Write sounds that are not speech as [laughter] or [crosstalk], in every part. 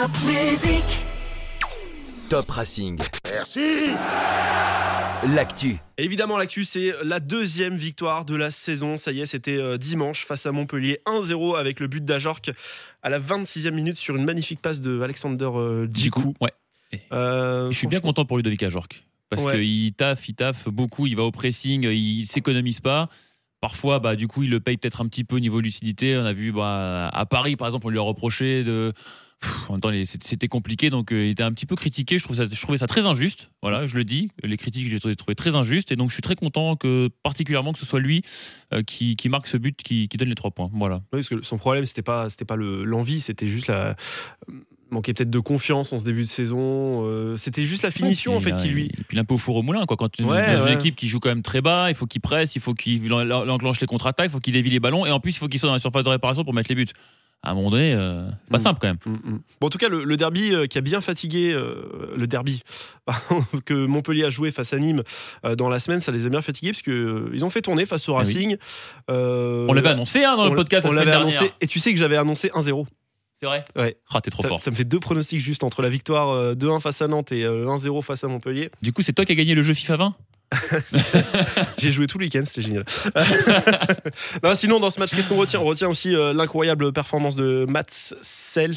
Top Music. Top Racing. Merci L'actu. Évidemment, l'actu, c'est la deuxième victoire de la saison. Ça y est, c'était euh, dimanche face à Montpellier 1-0 avec le but d'Ajorc à la 26e minute sur une magnifique passe de Alexander euh, Djikou. Ouais. Euh, Je suis bien content pour Ludovic Ajorc. Parce Ouais. qu'il taffe, il taffe beaucoup, il va au pressing, il s'économise pas. Parfois, bah, du coup, il le paye peut-être un petit peu au niveau lucidité. On a vu bah, à Paris, par exemple, on lui a reproché de. Pff, en même temps, c'était compliqué, donc euh, il était un petit peu critiqué. Je, trouve ça, je trouvais ça très injuste. Voilà, je le dis. Les critiques, j'ai trouvé, très injustes. Et donc, je suis très content que, particulièrement, que ce soit lui euh, qui, qui marque ce but, qui, qui donne les trois points. Voilà. Oui, parce que son problème, c'était pas, c'était pas le- l'envie, c'était juste la. manquait peut-être de confiance en ce début de saison. euh, c'était juste la finition, en fait, qui lui. Et puis un peu au four au moulin, quoi. Quand tu es Ouais, dans ouais. une équipe qui joue quand même très bas, il faut qu'il presse, il faut qu'il en- en- enclenche les contre-attaques, il faut qu'il dévie les ballons, et en plus, il faut qu'il soit dans la surface de réparation pour mettre les buts. À un moment donné, euh, c'est pas Mm. simple quand même. Mm, mm. Bon, en tout cas, le, le derby euh, qui a bien fatigué, euh, le derby [laughs] que Montpellier a joué face à Nîmes euh, dans la semaine, ça les a bien fatigués parce que euh, ils ont fait tourner face au Ah oui. Racing. Euh, On l'avait annoncé hein, dans le podcast on la semaine l'avait dernière. annoncé, et tu sais que j'avais annoncé 1-0. C'est vrai Ouais. Ah, t'es trop Ça, fort. ça me fait deux pronostics juste entre la victoire euh, 2-1 face à Nantes et euh, 1-0 face à Montpellier. Du coup, c'est toi qui as gagné le jeu FIFA 20 [laughs] J'ai joué tout le week-end, c'était génial. [laughs] non, sinon, dans ce match, qu'est-ce qu'on retient? On retient aussi euh, l'incroyable performance de Mats Sels,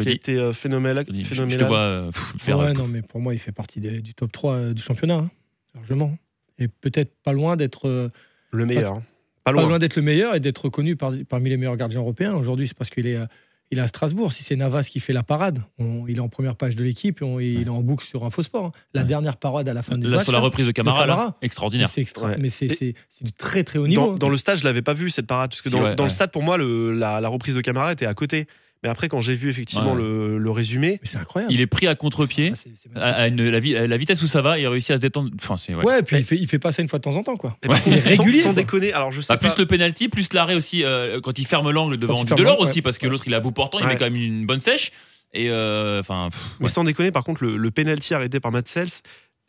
qui a été euh, phénoménal. Rudy, je, te vois euh, pff, faire. ouais, non, mais pour moi, il fait partie des- du top 3 euh, du championnat, hein, largement. Et peut-être pas loin d'être euh, Le meilleur. hein. Pas pas loin. loin d'être le meilleur et d'être reconnu par- parmi les meilleurs gardiens européens. Aujourd'hui, c'est parce qu'il est, euh, il est à Strasbourg. Si c'est Navas qui fait la parade, on- il est en première page de l'équipe et on- il est en boucle sur un faux sport. hein. La Ouais. dernière parade à la fin du match. sur la reprise de Camara, Camara. extraordinaire. c'est extra- Ouais. mais c'est du très très haut niveau. Dans, dans le stade, je l'avais pas vu cette parade parce que Si, dans, le stade, pour moi, le- la, la reprise de Camara était à côté. Mais après, quand j'ai vu effectivement Ouais. le, le résumé, Mais c'est incroyable. Il est pris à contre-pied, Ah, à, à une- la, vi- à la vitesse où ça va, il a réussi à se détendre. Enfin, c'est. ouais. Ouais, et puis il fait, il fait pas ça une fois de temps en temps, quoi. eh ben, Il est sans- régulier, sans, déconner. Alors je sais Bah, pas. plus le penalty, plus l'arrêt aussi euh, quand il ferme l'angle devant Delors l'angle, aussi ouais. parce que l'autre il est à bout portant, il met quand même une bonne sèche et euh, enfin Mais sans déconner, par contre, le, le penalty arrêté par Matt Sels,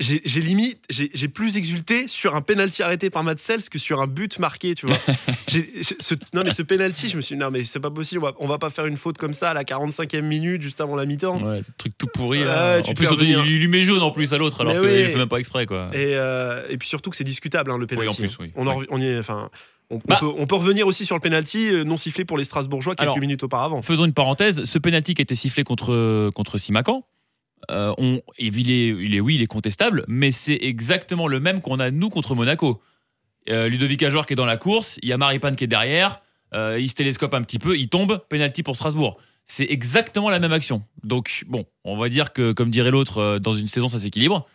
j'ai limite, j'ai plus exulté sur un penalty arrêté par Matt Sels que sur un but marqué, tu vois. [laughs] Ce- non mais ce penalty, je me suis dit, non mais c'est pas possible, on va, on va pas faire une faute comme ça à la 45e minute, juste avant la mi-temps. Ouais, truc tout pourri là. Ouais, tu en plus il lui met jaune en plus à l'autre alors qu'il oui. le fait même pas exprès quoi. Et, euh, et puis surtout que c'est discutable hein, le penalty. en plus, oui. On, en Ouais. rev- on y est, enfin, on, on Bah. peut, on peut revenir aussi sur le penalty euh, non sifflé pour les Strasbourgeois quelques Alors, minutes auparavant. Faisons une parenthèse, ce penalty qui a été sifflé contre contre Simacan, euh, on, il, est, il est oui, il est contestable, mais c'est exactement le même qu'on a nous contre Monaco. Euh, Ludovic Ajor qui est dans la course, il y a Maripane qui est derrière, euh, il se télescope un petit peu, il tombe, penalty pour Strasbourg. C'est exactement la même action. Donc bon, on va dire que comme dirait l'autre, euh, dans une saison ça s'équilibre.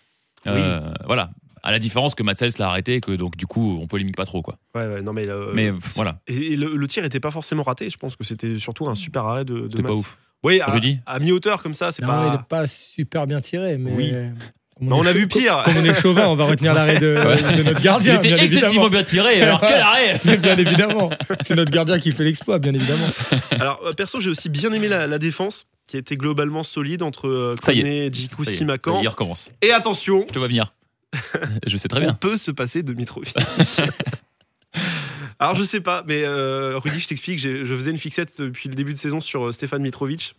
Voilà. À la différence que Matsels l'a arrêté et que donc du coup on polémique pas trop quoi. Ouais, ouais, non mais, euh, Mais voilà, Et, le, le tir était pas forcément raté. Je pense que c'était surtout un super arrêt de, de c'était pas ouf. Oui, à, Rudy à mi-hauteur comme ça, c'est pas. il est pas super bien tiré, mais. Oui. Bah, on est a vu pire. Comme on est chauvin, on va retenir [laughs] l'arrêt de, Ouais. de notre Il gardien, était bien excessivement évidemment. bien tiré. Alors quel arrêt [laughs] bien évidemment. C'est notre gardien qui fait l'exploit, bien évidemment. [laughs] Alors, euh, perso, j'ai aussi bien aimé la, la défense qui a été globalement solide entre euh. Koné, Djikou, Simakan. Il recommence. Et attention, Je te vois venir. Je sais très on bien. peut se passer de Mitrovic. Alors, je sais pas, mais euh, Rudy, je t'explique, je faisais une fixette depuis le début de saison sur euh, Stéphane Mitrovic,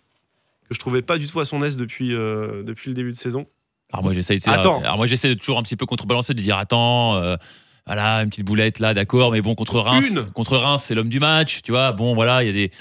que je trouvais pas du tout à son aise depuis, euh, depuis le début de saison. Alors moi j'essaie de Attends. alors moi j'essaie de toujours un petit peu contrebalancer de dire attends euh, voilà une petite boulette là d'accord mais bon contre Reims Une. contre Reims c'est l'homme du match tu vois bon voilà il y a des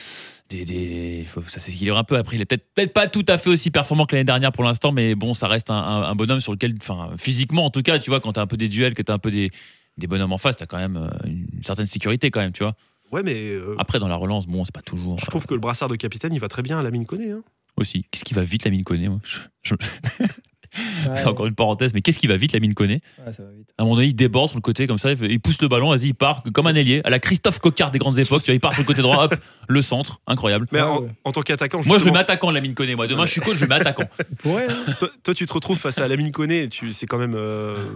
des, des faut, ça s'équilibre un peu après il est peut-être peut-être pas tout à fait aussi performant que l'année dernière pour l'instant mais bon ça reste un, un- un bonhomme sur lequel enfin physiquement en tout cas tu vois quand t'as un peu des duels que t'as un peu des des bonhommes en face t'as quand même euh, une certaine sécurité quand même tu vois Ouais, mais euh, après dans la relance bon c'est pas toujours je trouve que le brassard de capitaine, il va très bien à la mine Koné. hein. euh, aussi qu'est-ce qui va vite la mine connaît moi? Je- je- [laughs] Ouais, c'est encore une parenthèse mais qu'est-ce qui va vite la mine connaît ouais, ça va vite. À un moment donné, il déborde sur le côté comme ça, il fait- il pousse le ballon, vas-y, il part comme un ailier, à la Christophe Coquard des grandes époques, tu vois, il part sur le côté droit, hop, [laughs] le centre, incroyable. Mais Ouais, en, ouais. en tant qu'attaquant, Moi, je le justement, mets attaquant, Lamine Koné. Moi, demain, je suis coach, je le mets attaquant. [laughs] Il pourrait, hein. toi, toi, tu te retrouves face à Lamine Koné, tu, c'est quand même euh,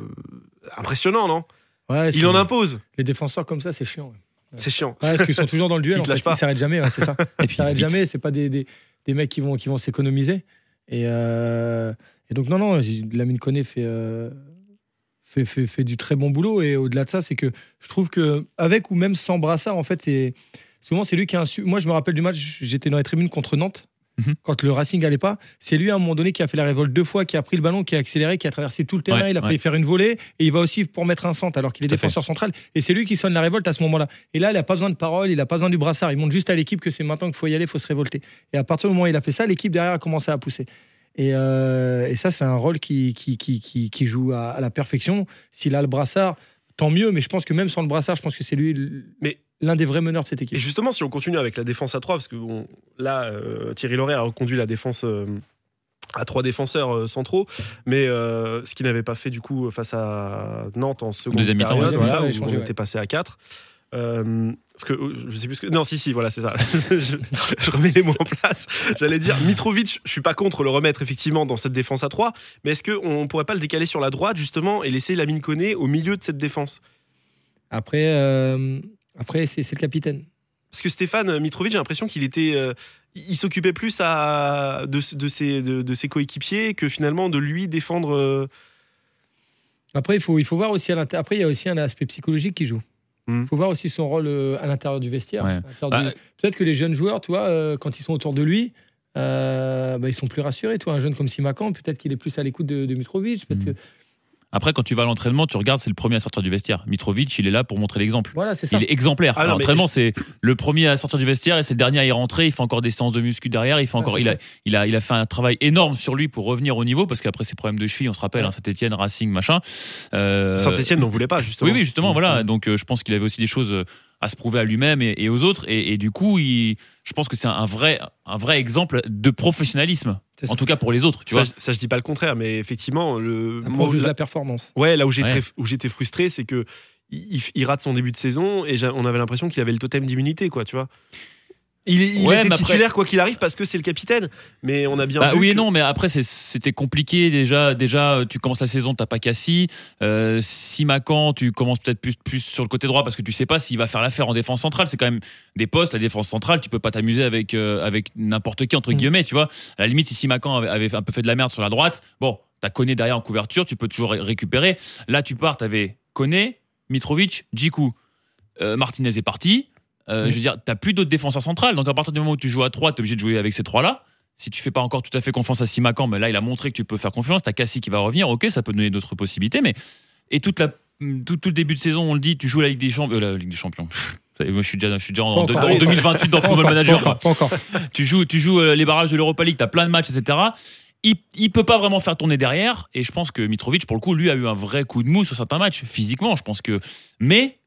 impressionnant, non? Ouais, Il en impose. Les défenseurs comme ça, c'est chiant. ouais. C'est chiant. Ouais, parce qu'ils sont toujours dans le duel. [laughs] Ils en fait. Ils s'arrêtent jamais, c'est ça. [laughs] Et Ils puis, s'arrêtent vite. jamais. C'est pas des, des, des mecs qui vont, qui vont s'économiser. Et, euh, et donc, non, non, Lamine Koné fait, euh, fait, fait, fait du très bon boulot. Et au-delà de ça, c'est que je trouve que avec ou même sans brassard, en fait, souvent, c'est lui qui a un. Moi, je me rappelle du match, j'étais dans les tribunes contre Nantes. Mhm. quand le Racing allait pas. C'est lui à un moment donné qui a fait la révolte deux fois, qui a pris le ballon, qui a accéléré, qui a traversé tout le terrain. Ouais, il a ouais. failli faire une volée et il va aussi pour mettre un centre alors qu'il est fait. défenseur central. Et c'est lui qui sonne la révolte à ce moment-là. Et là, il a pas besoin de parole, il a pas besoin du brassard. Il montre juste à l'équipe que c'est maintenant qu'il faut y aller, il faut se révolter. Et à partir du moment où il a fait ça, l'équipe derrière a commencé à pousser. Et, euh, et ça, c'est un rôle qui, qui, qui, qui, qui joue à, à la perfection. S'il a le brassard, tant mieux. Mais je pense que même sans le brassard, je pense que c'est lui Mais- l'un des vrais meneurs de cette équipe. Et justement, si on continue avec la défense à 3, parce que bon, là, euh, Thierry Loret a reconduit la défense euh, à trois défenseurs euh, centraux, mais euh, ce qu'il n'avait pas fait du coup face à Nantes en seconde Deuxième mi-temps, voilà, changé, on ouais. était passé à 4. Euh, parce que je sais plus ce que non si si voilà c'est ça [laughs] je, je remets les mots en place j'allais dire Mitrovic je suis pas contre le remettre effectivement dans cette défense à 3 mais est-ce qu'on pourrait pas le décaler sur la droite justement et laisser Lamine Koné au milieu de cette défense? Après, euh, après c'est le capitaine. Parce que Stéphane Mitrovic, j'ai l'impression qu'il était, euh, il s'occupait plus à, de, de ses, de, de ses coéquipiers que finalement de lui défendre. euh, Après, il faut, il faut voir aussi à Après, il y a aussi un aspect psychologique qui joue. Il Mhm. faut voir aussi son rôle euh, à l'intérieur du vestiaire. Ouais. Bah, du- Peut-être que les jeunes joueurs, tu vois, euh, quand ils sont autour de lui, euh, bah, ils sont plus rassurés. Toi, un jeune comme Simakan, peut-être qu'il est plus à l'écoute de, de Mitrovic. peut-être Mhm. que- Après, quand tu vas à l'entraînement, tu regardes, c'est le premier à sortir du vestiaire. Mitrovic, il est là pour montrer l'exemple. Voilà, c'est ça. Il est exemplaire. Ah non, À mais l'entraînement, c'est le premier à sortir du vestiaire et c'est le dernier à y rentrer. Il fait encore des séances de muscu derrière. Il fait encore, il, a, il, a, il a fait un travail énorme sur lui pour revenir au niveau parce qu'après ses problèmes de cheville, on se rappelle, Ouais. hein, Saint-Etienne, Racing, machin. Euh, Saint-Etienne n'en voulait pas justement. Oui, oui, justement, Mhm. voilà. Donc, euh, je pense qu'il avait aussi des choses euh, à se prouver à lui-même et, et aux autres. Et, et du coup, il, je pense que c'est un vrai, un vrai exemple de professionnalisme. En tout cas pour les autres, tu ça, vois. je- ça, je dis pas le contraire, mais effectivement, le Après, moi, là- la performance. ouais, là où Ouais. j'étais frustré, c'est que il, il rate son début de saison et on avait l'impression qu'il avait le totem d'immunité, quoi, tu vois. Il, il Ouais, était après- titulaire quoi qu'il arrive parce que c'est le capitaine, mais on a bien Bah vu oui et non, mais après c'était compliqué déjà. Déjà, tu commences la saison, t'as pas Cassie. Euh, Simacan, tu commences peut-être plus, plus sur le côté droit parce que tu sais pas s'il va faire l'affaire en défense centrale. C'est quand même des postes, la défense centrale. Tu peux pas t'amuser avec euh, avec n'importe qui entre Mm. guillemets, tu vois. À la limite, si Simacan avait, avait un peu fait de la merde sur la droite, bon, t'as Koné derrière en couverture, tu peux toujours ré- récupérer. Là, tu pars, t'avais Koné, Mitrovic, Djikou. Euh, Martinez est parti. Euh, Mm. Je veux dire, t'as plus d'autres défenseurs centrales. Donc à partir du moment où tu joues à 3, t'es obligé de jouer avec ces trois-là. Si tu fais pas encore tout à fait confiance à Simacan, mais là il a montré que tu peux faire confiance. T'as Cassie qui va revenir, ok, ça peut donner d'autres possibilités, mais et toute la tout, tout le début de saison, on le dit, tu joues la Ligue des Champions, euh, la Ligue des Champions. [laughs] Moi, je suis déjà, je suis déjà en, Pas en encore. 2028 dans Football encore, Manager. Pas encore. pas encore. Tu joues, tu joues euh, les barrages de l'Europa League, tu as plein de matchs, etc. Il, il peut pas vraiment faire tourner derrière. Et je pense que Mitrovic, pour le coup, lui, a eu un vrai coup de mou sur certains matchs, physiquement. Je pense que. Mais,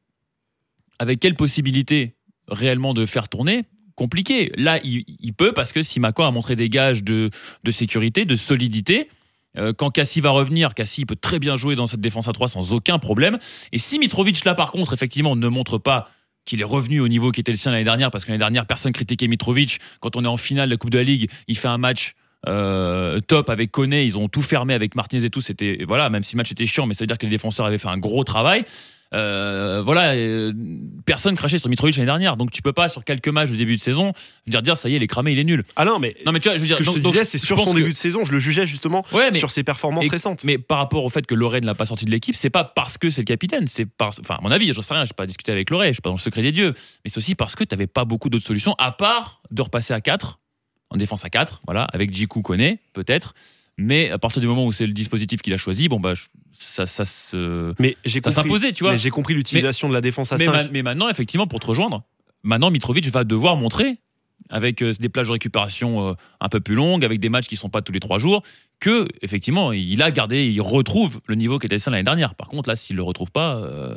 avec quelle possibilité réellement de faire tourner Compliqué. Là, il, peut parce que Simakan a montré des gages de, de sécurité, de solidité. Euh, quand Cassie va revenir, Cassie peut très bien jouer dans cette défense à 3 sans aucun problème. Et si Mitrovic, là, par contre, effectivement, ne montre pas qu'il est revenu au niveau qui était le sien l'année dernière, parce que l'année dernière, personne critiquait Mitrovic. Quand on est en finale de la Coupe de la Ligue, il fait un match euh, top avec Koné, ils ont tout fermé avec Martinez et tout. C'était voilà, même si le match était chiant, mais ça veut dire que les défenseurs avaient fait un gros travail. Euh, voilà, euh, personne crachait sur Mitrovic l'année dernière, donc tu peux pas sur quelques matchs de début de saison dire dire ça y est, il est cramé, il est nul. Ah non, mais Non mais tu vois, je veux ce dire, que je donc- te donc, disais, c'est je sur son que- début de saison, je le jugeais justement Ouais, mais sur ses performances et- récentes. mais par rapport au fait que Lorraine n'a pas sorti de l'équipe, c'est pas parce que c'est le capitaine, c'est parce, enfin, à mon avis, j'en sais rien, j'ai pas discuté avec Lorraine, je suis pas dans le secret des dieux, mais c'est aussi parce que tu n'avais pas beaucoup d'autres solutions à part de repasser à 4 en défense à 4, voilà, avec Jiku Koné, peut-être. Mais à partir du moment où c'est le dispositif qu'il a choisi, bon bah je- ça, ça se, mais j'ai s'imposait, tu vois. mais j'ai compris l'utilisation de la défense à Mais, 5. ma- mais maintenant, effectivement, pour te rejoindre, maintenant Mitrovic va devoir montrer, avec euh, des plages de récupération euh, un peu plus longues, avec des matchs qui sont pas tous les trois jours, que effectivement, il a gardé, il retrouve le niveau qui était le sien l'année dernière. Par contre, là, s'il le retrouve pas, euh,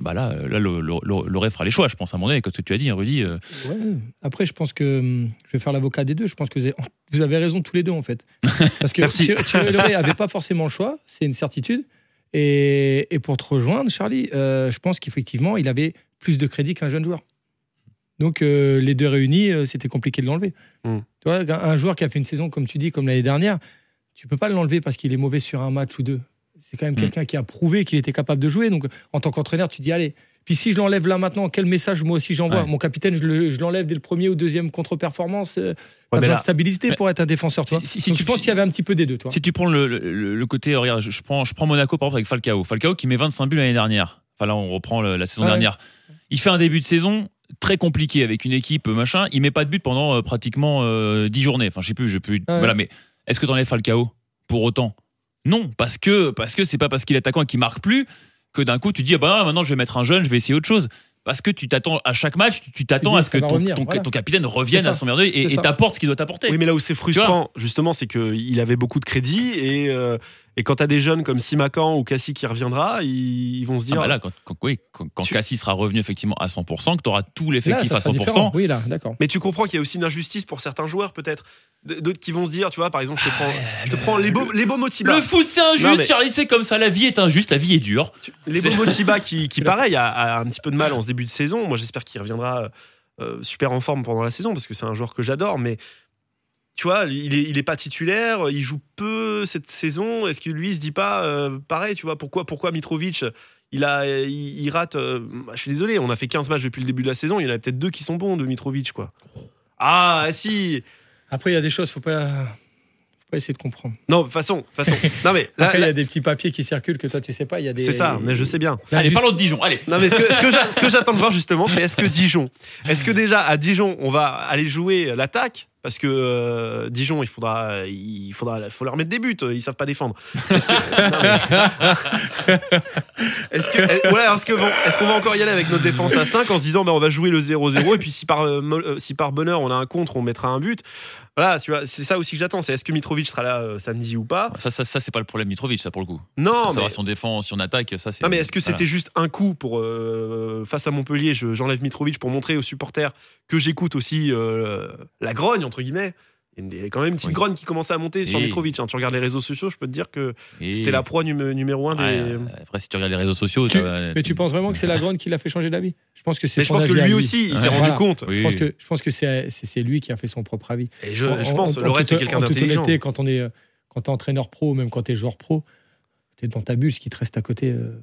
bah là, là, le- le- le- Loré fera les choix, je pense à un moment donné, comme ce que tu as dit, hein, Rudy. euh, Ouais. Après, je pense que hum, je vais faire l'avocat des deux. Je pense que vous [laughs] avez, vous avez raison tous les deux en fait. [laughs] Parce que Merci. Thierry Thierry Loret avait pas forcément le choix, c'est une certitude. Et, et pour te rejoindre, Charlie, euh, je pense qu'effectivement, il avait plus de crédit qu'un jeune joueur. Donc euh, les deux réunis, euh, c'était compliqué de l'enlever. Mm. Tu vois, un un joueur qui a fait une saison comme tu dis, comme l'année dernière, tu peux pas l'enlever parce qu'il est mauvais sur un match ou deux. C'est quand même Mm. quelqu'un qui a prouvé qu'il était capable de jouer. Donc en tant qu'entraîneur, tu dis allez. Puis si je l'enlève là maintenant, quel message moi aussi j'envoie Ouais. Mon capitaine, je le- je l'enlève dès le premier ou deuxième contre-performance. euh, Ouais, de stabilité Mais- pour être un défenseur. Tu Si- vois. si- si Donc, tu- je pense qu'il y avait un petit peu des deux. Toi. Si tu prends le, le- le côté, euh, regarde, je, je prends, je prends Monaco par exemple avec Falcao. Falcao qui met 25 buts l'année dernière. Enfin là, on reprend la saison ouais. dernière. Il fait un début de saison, très compliqué avec une équipe machin, il met pas de but pendant euh, pratiquement euh, 10 journées. Enfin, je sais plus, je plus. Ouais. Voilà, mais est-ce que t'enlèves Falcao pour autant? Non, parce que parce que c'est pas parce qu'il est attaquant et qu'il marque plus que d'un coup tu dis ah bah maintenant je vais mettre un jeune, je vais essayer autre chose. Parce que tu t'attends à chaque match, tu- t'attends à ce que ton, revenir, ton- voilà. ton capitaine revienne à son merveille et t'apporte ce qu'il doit t'apporter. Oui, mais là où c'est frustrant, justement, c'est qu'il avait beaucoup de crédit et, euh, et quand tu as des jeunes comme Simakan ou Cassie qui reviendra, ils, ils vont se Ah dire. bah là, quand, quand, oui, quand, quand Tu- Cassie sera revenu effectivement à 100%, que tu auras tout l'effectif à sera 100%, différent. Oui, là, d'accord. Mais tu comprends qu'il y a aussi une injustice pour certains joueurs, peut-être. D'autres qui vont se dire, tu vois, par exemple, je te prends, je te prends les beaux, les beaux Motiba. Le foot, c'est injuste, Non, mais- Charlie, c'est comme ça. La vie est injuste, la vie est dure. Les beaux Motiba qui, [laughs] qui pareil, a, a un petit peu de mal en ce début de saison. Moi, j'espère qu'il reviendra euh, super en forme pendant la saison parce que c'est un joueur que j'adore. Mais tu vois, il est, il est pas titulaire, il joue peu cette saison. Est-ce que lui il se dit pas euh, pareil, tu vois, pourquoi, pourquoi Mitrovic il, a, il, il rate. euh, je suis désolé, on a fait 15 matchs depuis le début de la saison. Il y en a peut-être deux qui sont bons de Mitrovic, quoi. Ah, si Après, il y a des choses, faut pas, faut pas essayer de comprendre. Non, de toute façon, façon. Non, mais là, Après, il y a des petits papiers qui circulent que toi, tu sais pas. Il y a des. c'est ça, mais je sais bien. Là, Allez, juste- parlons de Dijon. Allez. Non, mais ce que, que j'attends de voir justement, c'est est-ce que Dijon, est-ce que déjà à Dijon, on va aller jouer l'attaque parce que euh, Dijon, il faudra, il faudra, faut leur mettre des buts. Ils savent pas défendre. Est-ce que, [laughs] est- qu'on va encore y aller avec notre défense à 5 en se disant, bah, on va jouer le 0-0 et puis si par, euh, euh, si par bonheur on a un contre, on mettra un but? Voilà, tu vois, c'est ça aussi que j'attends. C'est est-ce que Mitrovic sera là euh, samedi ou pas? Ça, ça, ça c'est pas le problème Mitrovic, ça pour le coup. Non, mais si on défend, si on attaque, ça c'est. Non, mais est-ce que voilà. c'était juste un coup pour euh, face à Montpellier je- J'enlève Mitrovic pour montrer aux supporters que j'écoute aussi euh, la grogne entre guillemets? Il y a quand même une petite Oui. grogne qui commençait à monter sur Mitrovic. hein. Tu regardes les réseaux sociaux, je peux te dire que c'était la proie numé- numéro un des. Ouais, euh, Après, si tu regardes les réseaux sociaux, Tu- Mais tu penses vraiment que c'est la grande qui l'a fait changer d'avis? Je pense que c'est Mais je pense que lui aussi, il s'est Ouais. rendu Voilà. compte. Oui. Je pense que, je pense que c'est lui qui a fait son propre avis. Et je, En- je en- pense, en- le en reste, c'est quelqu'un en toute d'intelligent. honnêteté, quand on est quand t'es entraîneur pro, même quand t'es joueur pro, t'es dans ta bulle, ce qui te reste à côté. Euh,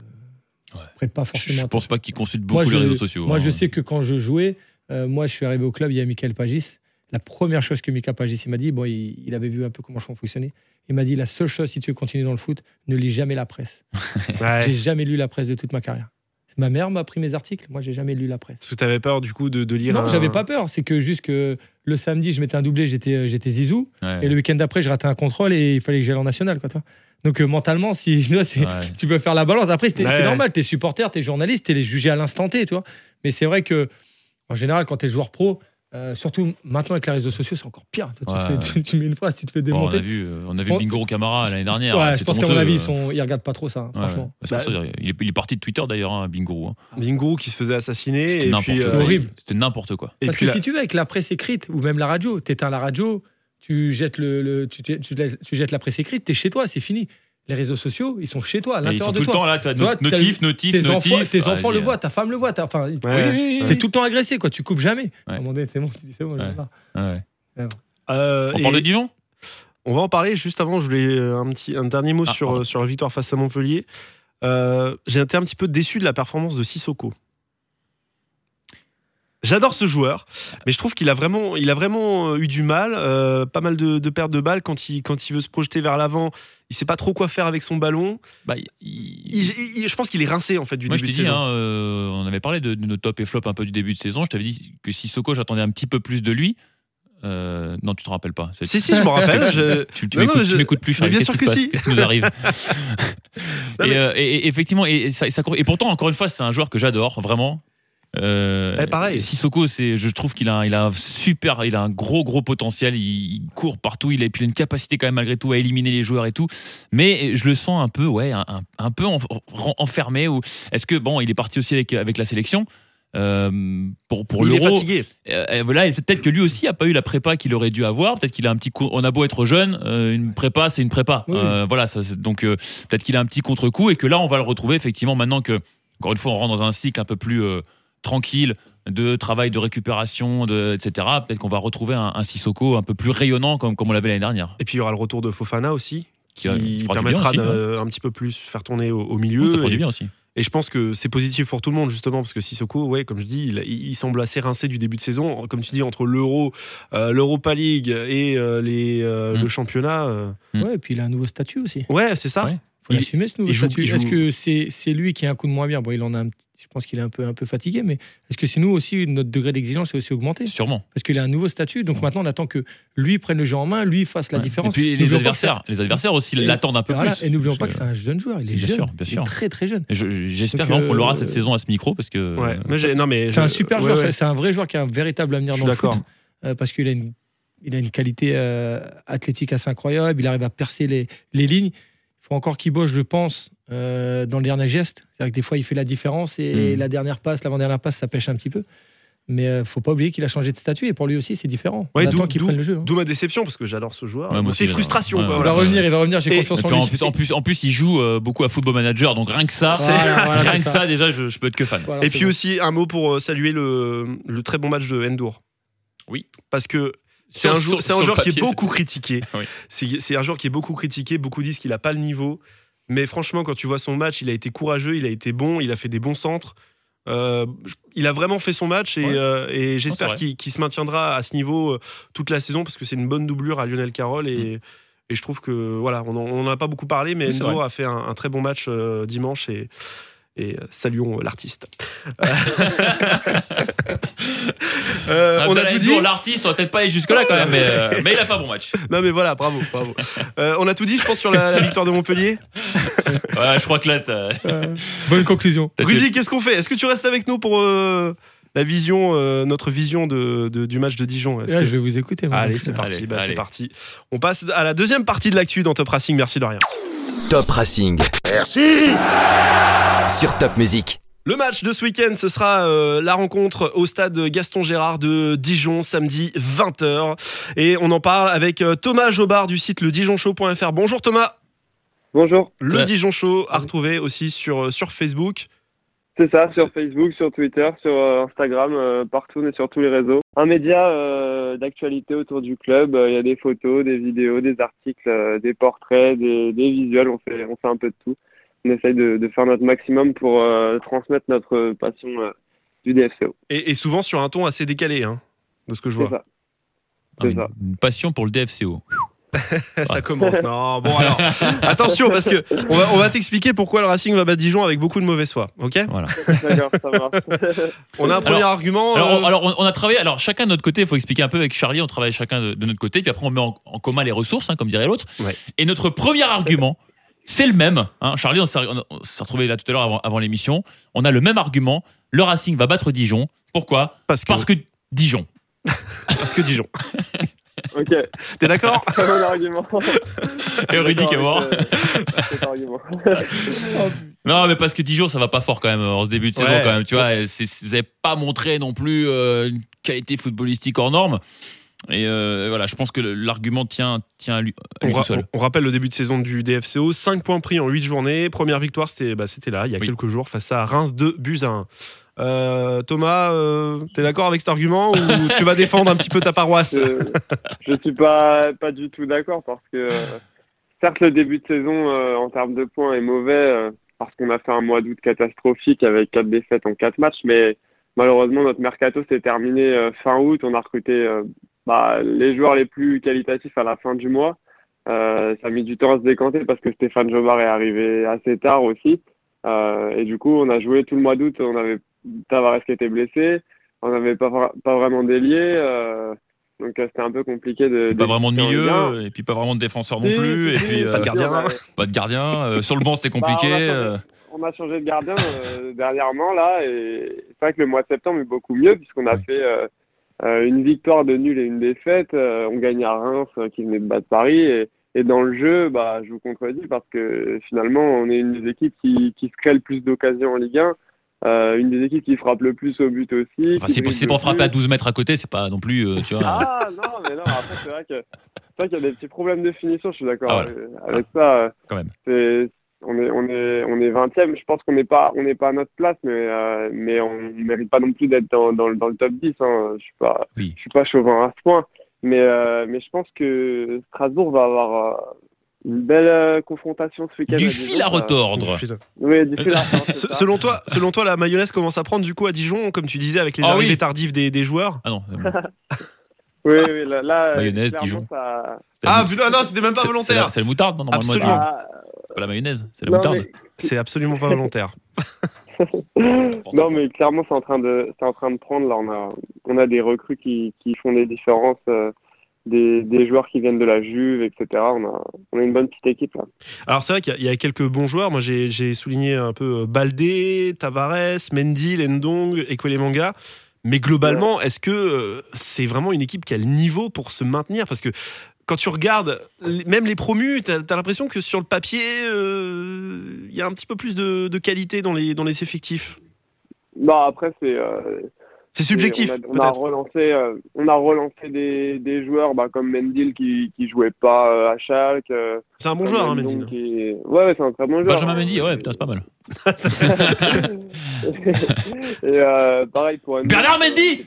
Ouais. Prête pas je, forcément. je pense pas qu'il consulte Moi, beaucoup les je- réseaux sociaux. Moi, hein. je sais que quand je jouais, euh, moi, je suis arrivé au club, il y a Michael Pagis. La première chose que Mika Pagis m'a dit, bon, il, il avait vu un peu comment je fonctionnais. Il m'a dit la seule chose, si tu veux continuer dans le foot, ne lis jamais la presse. [laughs] Ouais. J'ai jamais lu la presse de toute ma carrière. Ma mère m'a pris mes articles, moi, j'ai jamais lu la presse. Parce que t'avais peur du coup de, de lire. Non, un- j'avais pas peur. C'est que juste que le samedi, je mettais un doublé, j'étais euh, j'étais zizou. Ouais. Et le week-end d'après, je ratais un contrôle et il fallait que j'aille en national. Quoi, toi. Donc euh, mentalement, si, [laughs] tu Ouais. peux faire la balance. Après, c'est Ouais, c'est ouais. normal, t'es supporter, t'es journaliste, t'es les jugé à l'instant T, tu vois. Mais c'est vrai que, en général, quand t'es joueur pro, euh, surtout maintenant avec les réseaux sociaux, c'est encore pire. Toi, tu, te Ouais. fais- tu- tu mets une phrase, tu te fais Bon, on démonter. a vu, euh, on a vu Bon. Bingoro Camara l'année dernière. ouais, hein, je c'est pense qu'à mon avis, ils, euh. sont, ils regardent pas trop ça, hein, Ouais, franchement. ouais. C'est pour Bah, ça, il, est, il est parti de Twitter d'ailleurs, hein, Bingoro. hein. Bingo qui se faisait assassiner. C'était n'importe euh, horrible. C'était n'importe quoi. Et Parce puis que la- si tu veux, avec la presse écrite ou même la radio, t'éteins la radio, tu jettes, le, le- tu, jettes- tu jettes- tu jettes la presse écrite, t'es chez toi, c'est fini. Les réseaux sociaux, ils sont chez toi, à l'intérieur sont de tout le toi. temps là, tu as Toi, notif, notif, tes notif. enfants, tes enfants le voient, ta femme le voit. t'as- Enfin, Ouais. Oui, oui, t'es tout le temps agressé, quoi. Tu coupes jamais. À un moment donné, t'es bon, tu dis c'est euh, On et- parle de Dijon? On va en parler juste avant. Je voulais euh, un petit un dernier mot Ah, sur pardon. euh, sur la victoire face à Montpellier. Euh, J'ai été un petit peu déçu de la performance de Sissoko. J'adore ce joueur, mais je trouve qu'il a vraiment, il a vraiment euh, eu du mal, euh, pas mal de, de pertes de balles quand il, quand il veut se projeter vers l'avant. Il sait pas trop quoi faire avec son ballon. bah, il- Il- il- je pense qu'il est rincé en fait du Moi, je début t'ai de dit, saison. hein, euh, on avait parlé de, de nos top et flop un peu du début de saison. Je t'avais dit que Sissoko, j'attendais un petit peu plus de lui. Euh, non, tu te rappelles pas. Si si, je me rappelle. [laughs] je- Tu, tu m'écoutes, je- plus, mais Charles. bien sûr que si. Qu'est-ce qui nous arrive [laughs] [laughs] Non, et, mais- euh, et- et effectivement, et, ça, et pourtant, encore une fois, c'est un joueur que j'adore, vraiment. Euh, Eh, pareil. Sissoko, c'est, je trouve qu'il a, un- il a super, il a un gros gros potentiel. Il, il court partout, il a, puis une capacité quand même malgré tout à éliminer les joueurs et tout. Mais je le sens un peu, ouais, un, peu en- en- enfermé. Ou est-ce que bon, il est parti aussi avec avec la sélection euh, pour pour il est l'euro. fatigué. Euh, voilà, peut-être que lui aussi a pas eu la prépa qu'il aurait dû avoir. Peut-être qu'il a un petit coup. On a beau être jeune, euh, une prépa, c'est une prépa. Oui. Voilà, ça, donc peut-être qu'il a un petit contre-coup et que là, on va le retrouver effectivement maintenant que, encore une fois, on rentre dans un cycle un peu plus tranquille de travail de récupération, de, etc. Peut-être qu'on va retrouver un, un Sissoko un peu plus rayonnant comme, comme on l'avait l'année dernière. Et puis il y aura le retour de Fofana aussi, qui permettra aussi, de un petit peu plus faire tourner au, au milieu. ça fera et- du bien aussi. Et je pense que c'est positif pour tout le monde, justement, parce que Sissoko, ouais, comme je dis, il, il semble assez rincé du début de saison. Comme tu dis, entre l'Euro, euh, l'Europa League et euh, les, euh, le championnat. euh, Mm. Ouais, et puis il a un nouveau statut aussi. Ouais, c'est ça. Ouais. Faut Il- l'assumer ce nouveau il joue- statut. il joue- Est-ce que c'est c'est lui qui a un coup de moins bien? Bon, il en a un je pense qu'il est un peu, un peu fatigué, mais est-ce que c'est nous aussi, notre degré d'exigence est aussi augmenté? Sûrement. Parce qu'il a un nouveau statut, donc maintenant on attend que lui prenne le jeu en main, lui fasse la Ouais. différence. Et puis les que adversaires, les adversaires aussi l'attendent un peu voilà, plus. Et n'oublions pas que c'est un jeune joueur, il est Bien jeune, sûr, bien il est sûr. très très jeune. Je- J'espère vraiment qu'on l'aura euh, cette saison à ce micro parce que. Ouais, mais j'ai- non, mais C'est un je- super ouais, joueur, c'est- un vrai joueur qui a un véritable avenir Je dans le foot. euh, parce qu'il a une, il a une qualité euh, athlétique assez incroyable, il arrive à percer les, les lignes. Il faut encore qu'il bosse, je pense, euh, dans le dernier geste. C'est-à-dire que des fois, il fait la différence et Mm. la dernière passe, l'avant-dernière passe, ça pêche un petit peu. Mais euh, faut pas oublier qu'il a changé de statut et pour lui aussi, c'est différent. Ouais, on d'où- attend qu'il d'où- prenne le jeu. hein. D'où ma déception parce que j'adore ce joueur. Ouais, moi c'est frustration. Ouais, quoi, ouais. Il va revenir, il va revenir, j'ai confiance en lui. en plus, en plus, en plus, il joue euh, beaucoup à Football Manager, donc rien que ça, Voilà, [laughs] voilà, rien que ça. ça, déjà, je, je peux être que fan. Voilà, Et puis bon. aussi un mot pour euh, saluer le, le très bon match de Endur. Oui. Parce que c'est un, jou- joueur qui est beaucoup critiqué. Oui. C'est un joueur qui est beaucoup critiqué. Beaucoup disent qu'il n'a pas le niveau. Mais franchement, quand tu vois son match, il a été courageux, il a été bon, il a fait des bons centres. Euh, il a vraiment fait son match et, Ouais. euh, et j'espère qu'il se maintiendra à ce niveau euh, toute la saison parce que c'est une bonne doublure à Lionel Carroll Mm. et, et je trouve que voilà, on n'en a pas beaucoup parlé, mais Endo a fait un, un très bon match euh, dimanche et, et euh, saluons l'artiste. [laughs] Euh, on a tout dit. L'artiste, on va peut-être pas aller jusque-là quand même, mais, euh, mais il a fait un bon match. Non mais voilà, bravo, bravo. Euh, on a tout dit, je pense, sur la, la victoire de Montpellier? Ouais, je crois que là, t'as- Bonne conclusion. Rudy, qu'est-ce qu'on fait? Est-ce que tu restes avec nous pour euh, la vision, euh, notre vision de, de- du match de Dijon Est-ce Ouais, que- je vais vous écouter. moi. Allez, c'est parti. Allez, bah, allez. parti. On passe à la deuxième partie de l'actu dans Top Racing. Merci de rien. Top Racing. Merci. Sur Top Music. Le match de ce week-end, ce sera euh, la rencontre au stade Gaston Gérard de Dijon, samedi 20h. Et on en parle avec euh, Thomas Jobard du site ledijonchaud.fr. Bonjour Thomas. Bonjour, Le Ouais. Dijon Show à retrouver aussi sur, sur Facebook. C'est ça, sur Facebook, sur Twitter, sur euh, Instagram, euh, partout, on est sur tous les réseaux. Un média euh, d'actualité autour du club, euh, il y a des photos, des vidéos, des articles, euh, des portraits, des, des visuels, on fait, on fait un peu de tout. On essaye de, de faire notre maximum pour euh, transmettre notre passion euh, du DFCO. Et, et souvent sur un ton assez décalé, hein, de ce que je C'est vois. ça. Ah, c'est une, ça. une passion pour le DFCO. Ça commence. Non, bon alors. [laughs] Attention parce que on va, on va t'expliquer pourquoi le Racing va battre Dijon avec beaucoup de mauvaise foi. Ok? Voilà. D'accord, ça marche. [laughs] On a un premier Alors- argument. Alors, euh, on, alors, on- on a travaillé, alors chacun de notre côté, il faut expliquer un peu avec Charlie, on travaille chacun de, de notre côté, puis après on met en, en commun les ressources, hein, comme dirait l'autre. Ouais. Et notre premier argument, c'est le même. hein. Charlie, on s'est on s'est retrouvé là tout à l'heure avant, avant l'émission. On a le même argument. Le Racing va battre Dijon. Pourquoi? Parce que, Parce que Dijon. [laughs] parce que Dijon. Ok, [laughs] T'es d'accord très bon argument. Et Rudy qui est mort. Euh. [laughs] [laughs] Non, mais parce que Dijon, ça va pas fort quand même en ce début de saison Ouais. quand même. Tu vois, vous avez pas montré non plus euh, une qualité footballistique hors norme. Et euh, voilà, je pense que l'argument tient, tient à lui, à on, ra- seul. on rappelle le début de saison du DFCO. 5 points pris en 8 journées. Première victoire, c'était bah, c'était là, il y a Oui. quelques jours, face à Reims 2 buts à 1. Euh, Thomas, euh, t'es d'accord avec cet argument ou tu vas défendre un petit peu ta paroisse? Je, je suis pas pas du tout d'accord parce que certes le début de saison euh, en termes de points est mauvais euh, parce qu'on a fait un mois d'août catastrophique avec quatre défaites en quatre matchs, mais malheureusement notre mercato s'est terminé fin août. On a recruté bah, les joueurs les plus qualitatifs à la fin du mois. Ça a mis du temps à se décanter parce que Stéphane Jobard est arrivé assez tard aussi. Et du coup, on a joué tout le mois d'août. On avait Tavares qui était blessé. On n'avait pas, pas vraiment d'ailier. Euh, donc euh, c'était un peu compliqué de. pas vraiment de milieu, et puis pas vraiment de défenseur non Si, plus, et puis si, euh, pas de gardien. pas de gardien. euh, sur le banc, c'était Bah, compliqué. on a changé. on a changé de gardien euh, dernièrement là et c'est vrai que le mois de septembre est beaucoup mieux puisqu'on a Oui. fait euh, une victoire de nul et une défaite. Euh, on gagne à Reims euh, qui venait de battre Paris et, et dans le jeu, bah, je vous contredis parce que finalement on est une des équipes qui, qui se crée le plus d'occasions en Ligue 1. Euh, une des équipes qui frappe le plus au but aussi. Enfin, c'est pour, c'est frapper à 12 mètres à côté, c'est pas non plus, euh, tu vois. Ah non, mais non, après c'est vrai que c'est vrai qu'il y a des petits problèmes de finition, je suis d'accord Ah, voilà. avec, avec ça. euh, Quand même. C'est on est on est on est 20e, je pense qu'on n'est pas on n'est pas à notre place mais euh, mais on ne mérite pas non plus d'être dans, dans, le- dans le top 10 hein. Je suis pas Oui. je suis pas chauvin à ce point. Mais mais je pense que Strasbourg va avoir une belle euh, confrontation ce week-end. Du Dijon, fil à retordre. Oui, du fil à [laughs] retordre. Selon toi, selon toi, la mayonnaise commence à prendre du coup à Dijon, comme tu disais, avec les Ah arrivées oui. tardives des, des joueurs? Ah non. euh, [laughs] Oui, oui, là, là Mayonnaise, Dijon. ça- la Ah putain, non, c'était même pas c'est volontaire. la- C'est le moutarde, non, normalement. Absolument. Ah, C'est pas la mayonnaise, c'est la non, moutarde. C'est absolument pas volontaire. [laughs] non, mais clairement, c'est en train de, c'est en train de prendre. Là, on a, on a des recrues qui, qui font des différences, euh, des, des joueurs qui viennent de la Juve, etc. On a, on a une bonne petite équipe là. Alors c'est vrai qu'il y a- il y, a quelques bons joueurs. Moi j'ai souligné un peu euh, Baldé, Tavares, Mendy, Lendong, Manga. Mais globalement, est-ce que euh, c'est vraiment une équipe qui a le niveau pour se maintenir? Parce que quand tu regardes, même les promus, tu as, l'impression que sur le papier, euh, il y a un petit peu plus de, de qualité dans les, dans les effectifs. Bah après, c'est, euh, C'est subjectif, Et On a, on a peut-être. relancé, euh, on a relancé des, des joueurs bah, comme Mendil qui qui jouait pas euh, à Schalke. euh, C'est un bon joueur, hein, Mendy. qui- Ouais, ouais, c'est un très bon joueur. Benjamin hein. Mendy, ouais, putain, c'est pas mal. [laughs] Et euh, pareil pour Ndong, Bernard Mendy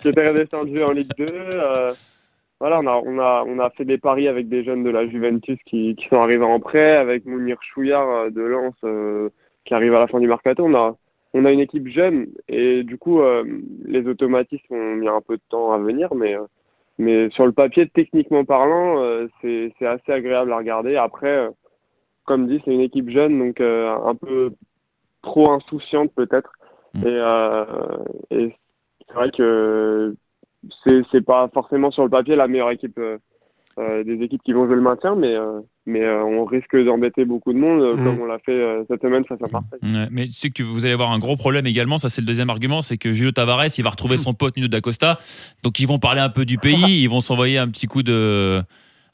qui [laughs] était redescendu en Ligue 2. euh, voilà, on a, on, a, on a fait des paris avec des jeunes de la Juventus qui, qui sont arrivés en prêt, avec Mounir Chouillard de Lens euh, qui arrive à la fin du mercato. On a, on a une équipe jeune et du coup, euh, les automatismes ont mis un peu de temps à venir, mais, euh, mais sur le papier, techniquement parlant, euh, c'est assez agréable à regarder. Après, comme dit, c'est une équipe jeune, donc un peu trop insouciante peut-être. Mm. Et, et c'est vrai que c'est pas forcément sur le papier la meilleure équipe des équipes qui vont jouer le maintien, mais euh, mais euh, on risque d'embêter beaucoup de monde euh, Mm. comme on l'a fait euh, cette semaine face à Marseille. Ouais, mais tu sais que vous allez avoir un gros problème également, ça c'est le deuxième argument, c'est que Julio Tavares, il va retrouver son pote Nuno d'Acosta, donc ils vont parler un peu du pays, [laughs] ils vont s'envoyer un petit coup de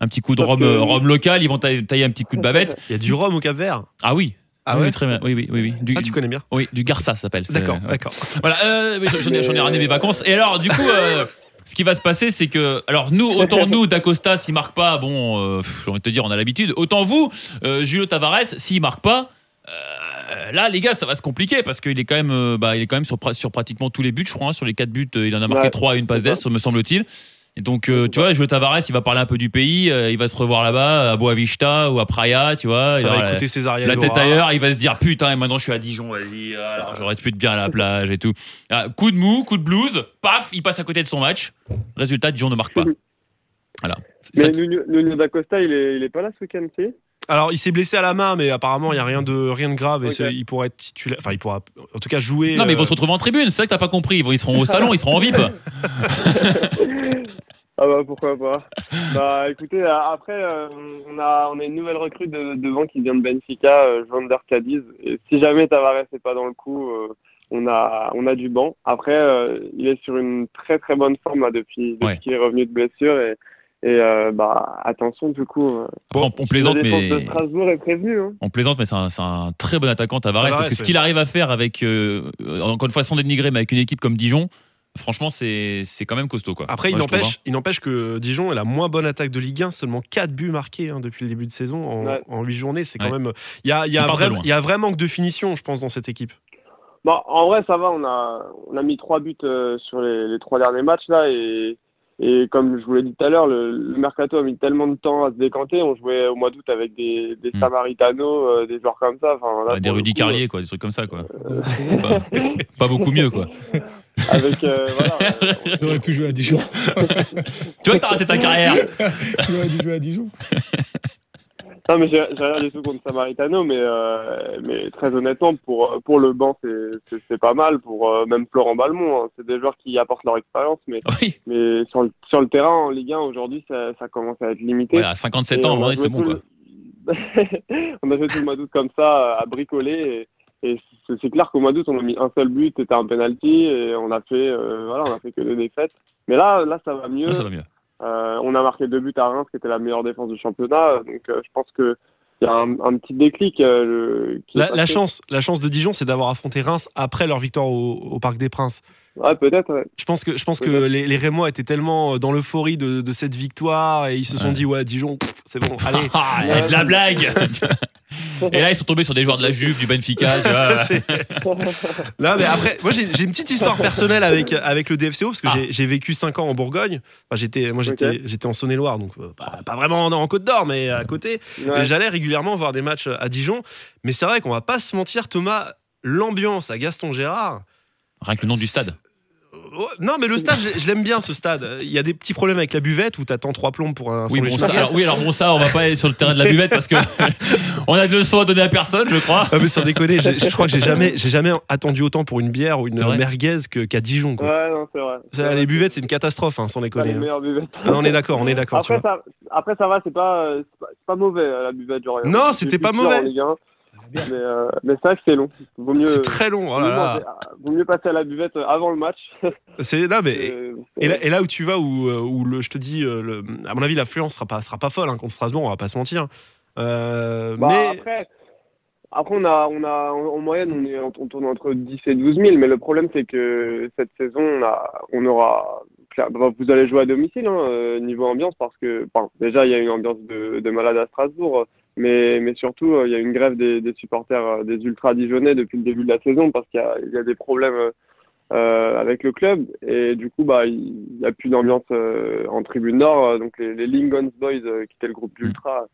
un petit coup de rhum, que- euh, rhum local, ils vont tailler, tailler un petit coup de babette. Il y a du rhum au Cap Vert. Ah oui. Ah oui, ouais très bien. Oui, oui, oui, oui. Du, Ah, tu connais bien. oui, du Garça ça s'appelle. D'accord, d'accord. Voilà, euh, j'en ai, j'en ai ramené mes vacances. Et alors, du coup, euh, [laughs] ce qui va se passer, c'est que, alors nous, [laughs] autant nous, D'Acosta, s'il marque pas, bon, euh, j'ai envie de te dire, on a l'habitude. Autant vous, euh, Julio Tavares, s'il marque pas. euh, Là, les gars, ça va se compliquer parce qu'il est quand même, bah, il est quand même sur, pra- sur pratiquement tous les buts, je crois. hein. sur les quatre buts, il en a marqué Ouais, trois et une passe d'ess, me semble-t-il. Et donc, euh, tu vois, Julio Tavares, il va parler un peu du pays, euh, il va se revoir là-bas, à Boavista ou à Praia, tu vois. Ça Et va alors, écouter la tête ailleurs, il va se dire putain, et maintenant je suis à Dijon, vas-y, alors j'aurais pu être bien à la plage et tout. Ah, coup de mou, coup de blues, paf, il passe à côté de son match. Résultat, Dijon ne marque pas. [laughs] Voilà. Mais Nuno, Nuno d'Acosta, il est, il est pas là ce week-end, si? Alors, il s'est blessé à la main, mais apparemment, il n'y a rien de, rien de grave. Et il pourrait être titulaire. Enfin, il pourra, en tout cas, jouer. Non, mais ils vont euh, se retrouver en tribune, c'est ça que t'as pas compris. Ils, seront au [laughs] salon, ils seront en VIP. Ah bah pourquoi pas. bah écoutez, euh, après euh, on a on a une nouvelle recrue de, devant qui vient de Benfica, euh, Vander Cadiz. Et si jamais Tavares n'est pas dans le coup, euh, on a on a du banc. Après, euh, il est sur une très très bonne forme là, depuis, depuis Ouais. qu'il est revenu de blessure et et euh, bah attention du coup. euh, Après, on, on plaisante, mais de Strasbourg est prévenue. Hein. on plaisante, mais c'est un, c'est un très bon attaquant Tavares, Tavares, parce que ce qu'il arrive à faire avec, euh, euh, encore une fois, sans dénigrer, mais avec une équipe comme Dijon, franchement, c'est c'est quand même costaud, quoi. Après, il Moi, n'empêche, il n'empêche que Dijon est la moins bonne attaque de Ligue 1, seulement 4 buts marqués hein, depuis le début de saison en, Ouais. en 8 journées. C'est quand Ouais. même. Il y a, il y, a vrai, y a un vrai manque de finition, je pense, dans cette équipe. Bah, en vrai, ça va. On a, on a mis trois buts euh, sur les, les trois derniers matchs là, et, et comme je vous l'ai dit tout à l'heure, le, le mercato a mis tellement de temps à se décanter. On jouait au mois d'août avec des, des Hmm. Samaritano, euh, des joueurs comme ça. Enfin, là, Ouais, des Rudy coup, Carlier, quoi, des trucs comme ça, quoi. Euh, Pas, pas beaucoup mieux, quoi. euh, avec, euh, voilà, [laughs] J'aurais pu jouer à Dijon. Tu vois que t'as raté ta carrière. [laughs] J'aurais dû jouer à Dijon. Non, mais j'ai rien du tout contre Samaritano, mais, euh, mais très honnêtement, pour, pour le banc, c'est- pas mal. Pour euh, même Florent Balmont, hein. c'est des joueurs qui apportent leur expérience, mais, [laughs] Oui, mais sur, le, sur le terrain en Ligue 1 aujourd'hui, ça, ça commence à être limité. ouais, à 57 Et ans, ouais, joué c'est bon, quoi. le- [laughs] on a joué tout le mois d'août comme ça, à bricoler. Et, et c'est- clair qu'au mois d'août, on a mis un seul but, c'était un penalty, et on a fait, euh, voilà, on a fait que deux défaites. Mais là, là, ça va mieux. Ouais, ça va mieux. Euh, on a marqué deux buts à Reims, qui était la meilleure défense du championnat. Donc, euh, je pense que il y a un, un petit déclic. euh, qui La, chance, la chance de Dijon, c'est d'avoir affronté Reims après leur victoire au, au Parc des Princes. Ouais, peut-être. ouais. Je pense que, je pense que Peut-être. les, les Rémois étaient tellement dans l'euphorie de, de cette victoire et ils se sont Ouais. dit ouais Dijon, c'est bon, allez. [laughs] Ah, il y a de la blague. [laughs] Et là, ils sont tombés sur des joueurs de la Juve, du Benfica. tu vois. [laughs] C'est- Là, mais après, moi j'ai une petite histoire personnelle avec, avec le DFCO parce que Ah. j'ai- j'ai vécu 5 ans en Bourgogne. Enfin, j'étais, moi j'étais j'étais en Saône-et-Loire, donc euh, pas, pas vraiment en, en Côte d'Or, mais à côté. Ouais. Et j'allais régulièrement voir des matchs à Dijon. Mais c'est vrai qu'on va pas se mentir, Thomas, l'ambiance à Gaston Gérard. Rien que le nom du stade. Ouais, Non, mais le stade, je, je l'aime bien ce stade. Il y a des petits problèmes avec la buvette où t'attends trois plombs pour un Oui, bon, ça, alors, oui, alors bon, ça, on va pas aller sur le terrain de la buvette parce que [laughs] on a de leçons à donner à personne, je crois. Ah, mais sans déconner, je crois que j'ai [laughs] jamais, j'ai jamais attendu autant pour une bière ou une merguez que- qu'à Dijon. Quoi. Ouais, non, c'est vrai. Ça, les buvettes, c'est une catastrophe, hein, sans déconner. les hein. meilleures buvettes. Ah, on est d'accord, on est d'accord. Après ça, après, ça va, c'est pas, euh, c'est pas, c'est pas mauvais euh, la buvette. Genre, Non, c'était pas mauvais. En Ligue 1, mais, euh, mais c'est vrai que c'est long. Vaut mieux, C'est très long. oh vaut mieux là. manger- vaut mieux passer à la buvette avant le match. [laughs] C'est là, mais Euh, Et là, et là où tu vas, où, euh, où le, je te dis, euh, le- à mon avis, l'affluence sera pas, sera pas folle hein, contre Strasbourg, on va pas se mentir. Euh, Bah, mais après, après, on a, on a, en en moyenne, on, est, on tourne entre 10 et 12 000, mais le problème, c'est que cette saison, on, a, on aura, bah, vous allez jouer à domicile, hein, euh, niveau ambiance, parce que, déjà, il y a une ambiance de, de malade à Strasbourg, euh, mais, mais surtout, euh, il y a une grève des, des supporters euh, des ultras dijonnais depuis le début de la saison, parce qu'il y a, il y a des problèmes euh, avec le club, et du coup, bah, il n'y a plus d'ambiance en tribune nord, donc les, les Lincoln Boys, qui étaient le groupe d'ultras,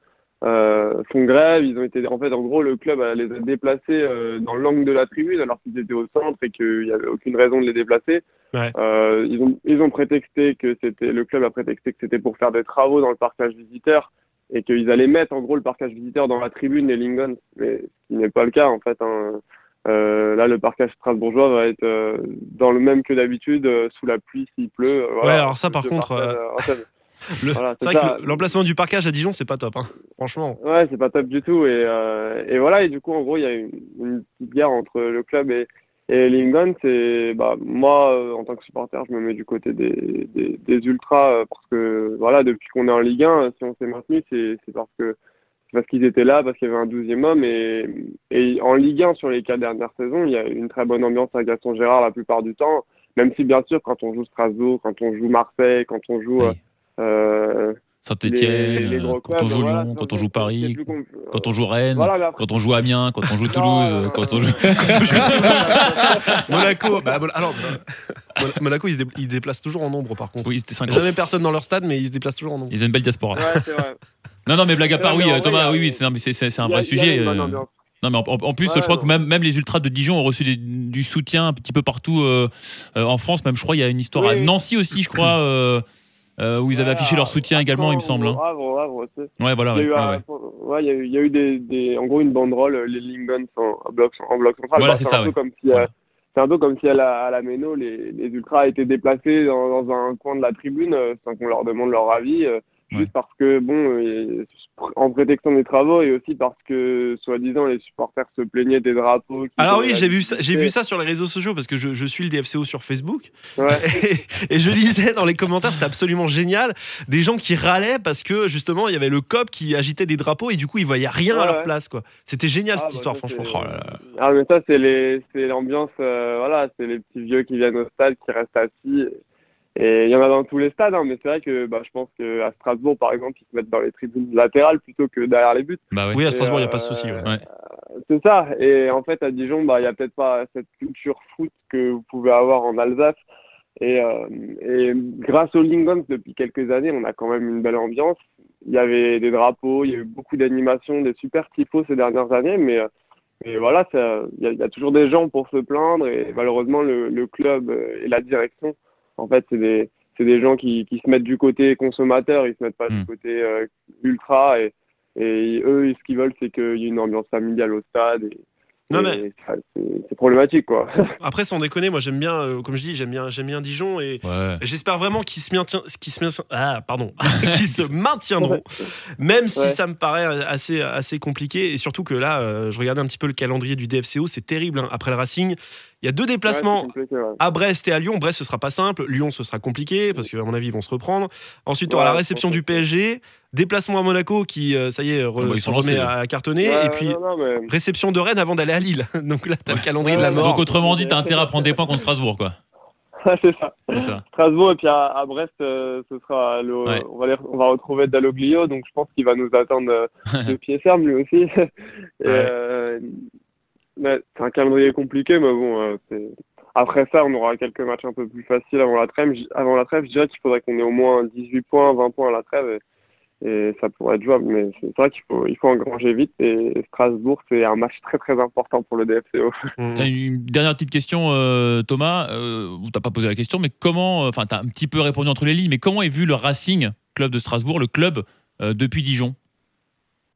euh, font grève. Ils ont été, en fait, en gros, le club les a déplacés dans l'angle de la tribune alors qu'ils étaient au centre et qu'il n'y avait aucune raison de les déplacer. Ouais. Euh, ils ont, ils ont prétexté que c'était, le club a prétexté que c'était pour faire des travaux dans le parcage visiteur et qu'ils allaient mettre, en gros, le parcage visiteur dans la tribune des Lincoln. Mais ce qui n'est pas le cas, en fait. hein. Euh, là, le parcage strasbourgeois va être euh, dans le même que d'habitude, euh, sous la pluie s'il pleut. voilà. alors ça, par contre, voilà, ça. l'emplacement du parcage à Dijon, c'est pas top, hein. franchement. Ouais, c'est pas top du tout. Et, et voilà, et du coup, en gros, il y a une, une petite guerre entre le club et, et Lincoln. C'est, bah, moi, euh, en tant que supporter, je me mets du côté des, des, des ultras euh, parce que, voilà, depuis qu'on est en Ligue 1, si on s'est maintenu, c'est parce que parce qu'ils étaient là, parce qu'il y avait un douzième homme. Et, et en Ligue 1, sur les quatre dernières saisons, il y a une très bonne ambiance à Gaston Gérard la plupart du temps. Même si, bien sûr, quand on joue Strasbourg, quand on joue Marseille, quand on joue... Euh, Saint-Etienne, les gros quand on clubs, joue voilà, Lyon, quand on joue Paris, quand on joue Rennes, Voilà, après- quand on joue Amiens, quand on joue Toulouse, quand on joue. [laughs] Monaco, bah, Mon- alors, Mon- Monaco, ils se, dé- ils se déplacent toujours en nombre, par contre. Oui, c'était 50. Jamais personne dans leur stade, mais ils se déplacent toujours en nombre. Ils ont une belle diaspora. Ouais, c'est vrai. [laughs] Non, non, mais blague à part, oui, euh, vrai, Thomas, oui, oui, c'est un, vrai sujet. euh. Non, mais en, plus, Ouais, je crois non. que même, même les ultras de Dijon ont reçu des- du soutien un petit peu partout euh, euh, en France. Même, je crois, il y a une histoire à. Nancy aussi, je crois, euh, euh, où ils avaient Ouais, affiché leur soutien à également, il me semble. hein. Ouais, voilà. Il y a eu, ouais, un- il y a des, des, en gros une banderole, euh, les sont en bloc, en bloc central. Voilà, Bah, c'est un ça, peu ouais. comme si, euh, Voilà. c'est un peu comme si à la, à la Méno, les, les ultras étaient déplacés dans, dans un coin de la tribune sans qu'on leur demande leur avis, juste Ouais. parce que, bon, euh, en prétextant des travaux et aussi parce que, soi-disant, les supporters se plaignaient des drapeaux. Alors oui, j'ai vu ça, j'ai vu ça sur les réseaux sociaux parce que je, je suis le DFCO sur Facebook Ouais. [laughs] et, et je lisais dans les commentaires, c'était absolument génial, des gens qui râlaient parce que justement il y avait le COP qui agitait des drapeaux et du coup ils voyaient rien à leur place quoi. C'était génial Ah, cette bah, histoire ça, franchement. Oh là là. Ah mais ça c'est les c'est l'ambiance euh, voilà c'est les petits vieux qui viennent au stade qui restent assis et il y en a dans tous les stades hein, mais c'est vrai que bah, je pense que à Strasbourg par exemple ils se mettent dans les tribunes latérales plutôt que derrière les buts Bah. Oui, à Strasbourg il n'y a euh, pas ce souci. ouais. Ouais. c'est ça et en fait à Dijon bah il y a peut-être pas cette culture foot que vous pouvez avoir en Alsace et, euh, et grâce aux Lincoln depuis quelques années on a quand même une belle ambiance il y avait des drapeaux il y a eu beaucoup d'animations des super tifos ces dernières années mais euh, et voilà, ça- il y, a- il y a toujours des gens pour se plaindre et malheureusement le, le club euh, et la direction, en fait, c'est des, c'est des gens qui, qui se mettent du côté consommateur, ils se mettent pas du côté euh, ultra et, et eux, ce qu'ils veulent, c'est qu'il y ait une ambiance familiale au stade. Et, Non, et mais- ça, c'est, c'est problématique, quoi. [laughs] Après sans déconner, moi j'aime bien, euh, comme je dis, j'aime bien, j'aime bien Dijon et Ouais. J'espère vraiment qu'ils se, maintient, qu'ils se, maintient- ah, pardon, [laughs] [laughs] qu'ils se maintiendront, même si Ouais. ça me paraît assez, assez compliqué. Et surtout que là, euh, je regardais un petit peu le calendrier du DFCO, c'est terrible. hein. Après le Racing, il y a deux déplacements Ouais, ouais. à Brest et à Lyon. Brest, ce sera pas simple. Lyon, ce sera compliqué parce qu'à mon avis, ils vont se reprendre. Ensuite, on aura Ouais, la réception du PSG, déplacement à Monaco qui, euh, ça y est, re- Ah bah, ils se sont remet à cartonner. Ouais, et puis, non, non, mais- réception de Rennes avant d'aller à Lille. [laughs] Donc là, t'as le Ouais. calendrier de Ouais, la mort. Donc autrement dit, t'as intérêt à prendre des [laughs] points contre Strasbourg, quoi. [laughs] c'est ça. Strasbourg et puis à, à Brest, euh, ce sera le, Ouais. on, va les- on va retrouver Dalloglio, donc je pense qu'il va nous attendre euh, de pied ferme lui aussi. Et, euh, c'est un calendrier compliqué, mais bon, euh, après ça, on aura quelques matchs un peu plus faciles avant la trêve. Avant la trêve, je dirais qu'il faudrait qu'on ait au moins 18 points, 20 points à la trêve. et ça pourrait être jouable. Mais c'est vrai qu'il faut, il faut engranger vite et Strasbourg, c'est un match très très important pour le DFCO. [laughs] Mm. T'as une dernière petite question, euh, Thomas. Euh, t'as pas posé la question, mais comment, enfin, t'as un petit peu répondu entre les lignes, mais comment est vu le Racing Club de Strasbourg, le club euh, depuis Dijon?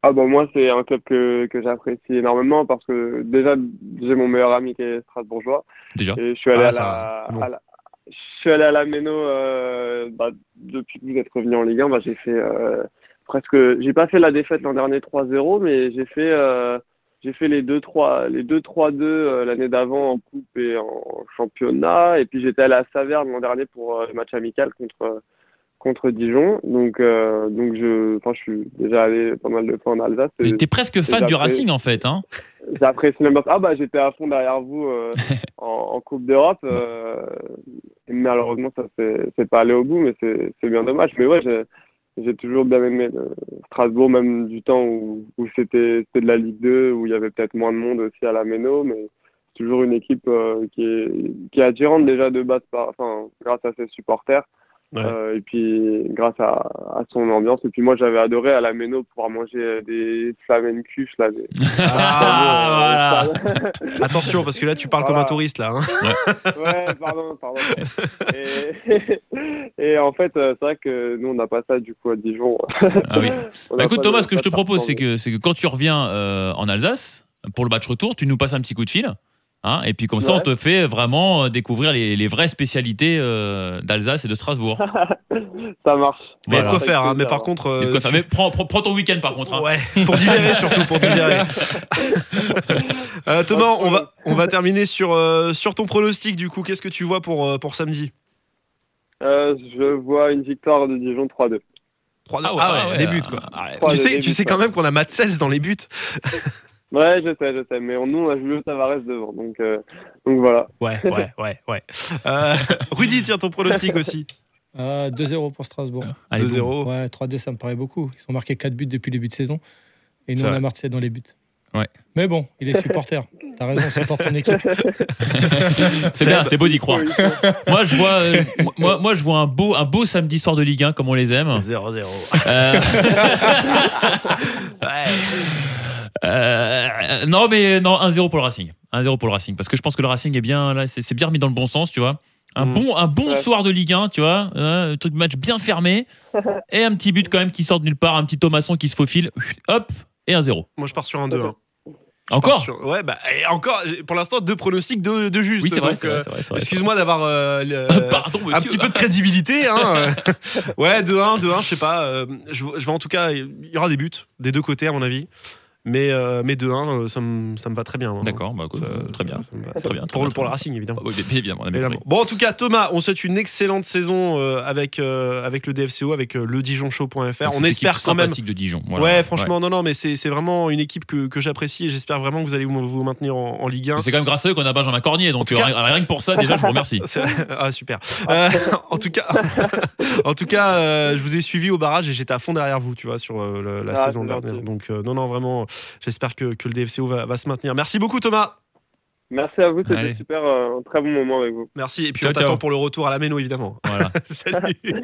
Ah bah moi c'est un club que, que j'apprécie énormément parce que déjà j'ai mon meilleur ami qui est strasbourgeois. Déjà. Et je suis allé Ah, à, ça la, va, c'est bon. à la- je suis allé à la Méno euh, bah, depuis que vous êtes revenu en Ligue 1 bah, j'ai fait euh, presque j'ai pas fait la défaite l'an dernier 3-0 mais j'ai fait euh, j'ai fait les 2-3 les 2-3-2 euh, l'année d'avant en coupe et en championnat. Et puis j'étais allé à Saverne l'an dernier pour euh, le match amical contre contre Dijon donc euh, donc je suis déjà allé pas mal de fois en Alsace Mais t'es presque fan du. Racing en fait, hein J'apprécie même pas. Ah bah j'étais à fond derrière vous euh, [laughs] en, en Coupe d'Europe. euh, et malheureusement ça c'est pas allé au bout, mais c'est bien dommage. Mais ouais, j'ai toujours bien aimé le Strasbourg, même du temps où, où c'était de la Ligue 2, où il y avait peut-être moins de monde aussi à la Méno, mais c'est toujours une équipe euh, qui est qui est attirante déjà de base par, enfin grâce à ses supporters. Ouais. euh, et puis grâce à, à son ambiance et puis moi j'avais adoré à la Méno pouvoir manger des flamencuches là des, [laughs] Ah, voilà. [laughs] Attention, parce que là, tu parles comme un touriste, là. hein. Ouais, [laughs] pardon, pardon. Et, et en fait, euh, c'est vrai que nous, on n'a pas ça du coup à Dijon. Ah oui. Bah, écoute Thomas, ce que je te propose, c'est que, c'est que quand tu reviens euh, en Alsace, pour le match retour, tu nous passes un petit coup de fil. Hein, et puis comme ça, Ouais. on te fait vraiment euh, découvrir les, les vraies spécialités euh, d'Alsace et de Strasbourg. [laughs] Ça marche. Mais il y a de Voilà. quoi faire, hein. Mais par contre. euh, fait Mais prends, prends- prends ton week-end par contre. hein. Ouais, pour digérer [laughs] surtout, pour digérer. [laughs] Euh, Thomas, on va, on va terminer sur, euh, sur ton pronostic du coup. Qu'est-ce que tu vois pour, pour samedi? Euh, je vois une victoire de Dijon 3-2. 3 Ah ouais, ah ouais, ouais, des euh, buts quoi. ah ouais. Tu sais, tu sais quand ouais. même qu'on a Matt Sells dans les buts. Ouais, je sais, je sais. Mais nous, on a joué au Tavares devant. Donc, euh, donc voilà. Ouais, ouais, [laughs] ouais, ouais. Euh, [laughs] Rudy, tiens ton pronostic [laughs] aussi. Ah, 2-0 pour Strasbourg. Allez, 2-0. Ouais, 3-2, ça me paraît beaucoup. Ils ont marqué 4 buts depuis le début de saison. Et nous, on a Marseille dans les buts. Ouais. Mais bon, il est supporter. T'as raison, supporte ton équipe. C'est bien, c'est beau d'y croire. Moi, je vois, euh, moi, moi, je vois un beau, un beau samedi soir de Ligue 1 comme on les aime. 0-0. Euh, Ouais. Euh, non, mais non, 1-0 pour le Racing. 1-0 pour le Racing. Parce que je pense que le Racing est bien, là, c'est bien remis dans le bon sens, tu vois. Un Mm. bon, un bon Ouais. soir de Ligue 1, tu vois. hein, un truc de match bien fermé. [laughs] et un petit but quand même qui sort de nulle part. Un petit Thomasson qui se faufile. Hop, et 1-0. Moi je pars sur un 2 Encore Ouais, bah et encore, pour l'instant, deux pronostics, deux, deux justes. Oui, c'est vrai, euh, vrai, vrai. Excuse-moi d'avoir euh, [laughs] un petit peu de crédibilité. Hein. [laughs] ouais, 2-1, 2-1, je sais pas. euh, je, je vois en tout cas, il y aura des buts des deux côtés, à mon avis. Mais, euh, mais 2-1, euh, ça me, ça me va très bien. moi. D'accord, bah, Ça- très bien. ça me va. Très bien, très Pour, bien, le, pour le Racing, évidemment. bien. Oui, bien évidemment, on a bien Évidemment. Bon, en tout cas, Thomas, on souhaite une excellente saison euh, avec, euh, avec le DFCO, avec euh, le Dijonshow.fr. Donc, On espère quand même. sympathique de Dijon. voilà. Ouais, franchement, non, non, mais c'est c'est vraiment une équipe que, que j'apprécie et j'espère vraiment que vous allez vous, vous maintenir en, en Ligue 1. Mais C'est quand même grâce à eux qu'on a Benjamin Cornier, donc euh, cas- rien rien que pour ça, déjà, je vous remercie. [laughs] Ah super. Euh, [laughs] en tout cas, [laughs] en tout cas, euh, je vous ai suivi au barrage et j'étais à fond derrière vous, tu vois, sur euh, la Ah, saison dernière. Donc euh, non, non, vraiment, j'espère que, que le DFCO va, va se maintenir. Merci beaucoup Thomas. Merci à vous, c'était super, euh, un très bon moment avec vous. Merci et puis Ciao, on t'attend pour le retour à la Méno évidemment. Voilà. [laughs] Salut. [laughs]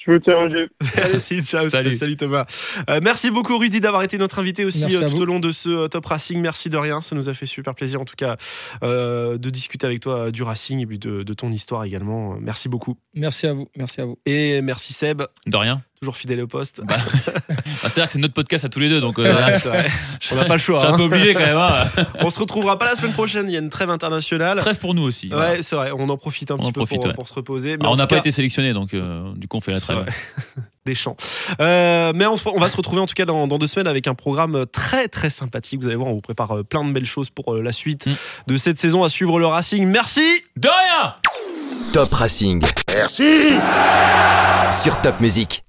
Je vous tiens. [laughs] Merci, ciao, Salut. salut, Thomas. Euh, merci beaucoup Rudy d'avoir été notre invité aussi euh, tout vous. au long de ce euh, Top Racing. Merci de rien, ça nous a fait super plaisir en tout cas euh, de discuter avec toi du Racing et puis de, de ton histoire également. Merci beaucoup. Merci à vous. Merci à vous. Et merci Seb, De rien. Toujours fidèle au poste. Bah, [laughs] bah, C'est-à-dire que c'est notre podcast à tous les deux, donc euh, C'est vrai, c'est. On n'a pas le choix. un hein. peu obligé quand même. hein. [laughs] On se retrouvera pas la semaine prochaine. Il y a une trêve internationale. Trêve pour nous aussi. Ouais, voilà. c'est vrai. On en profite un On petit peu profite, pour, ouais. pour se reposer. Mais Alors, en on n'a pas cas, été sélectionné, donc euh, du coup on fait la C'est trêve. [laughs] des champs. Euh, mais on, se- on va se retrouver en tout cas dans, dans deux semaines avec un programme très très sympathique. Vous allez voir, on vous prépare euh, plein de belles choses pour la suite Mm. de cette saison à suivre le Racing. Merci. De rien Top Racing. Merci Sur Top Music.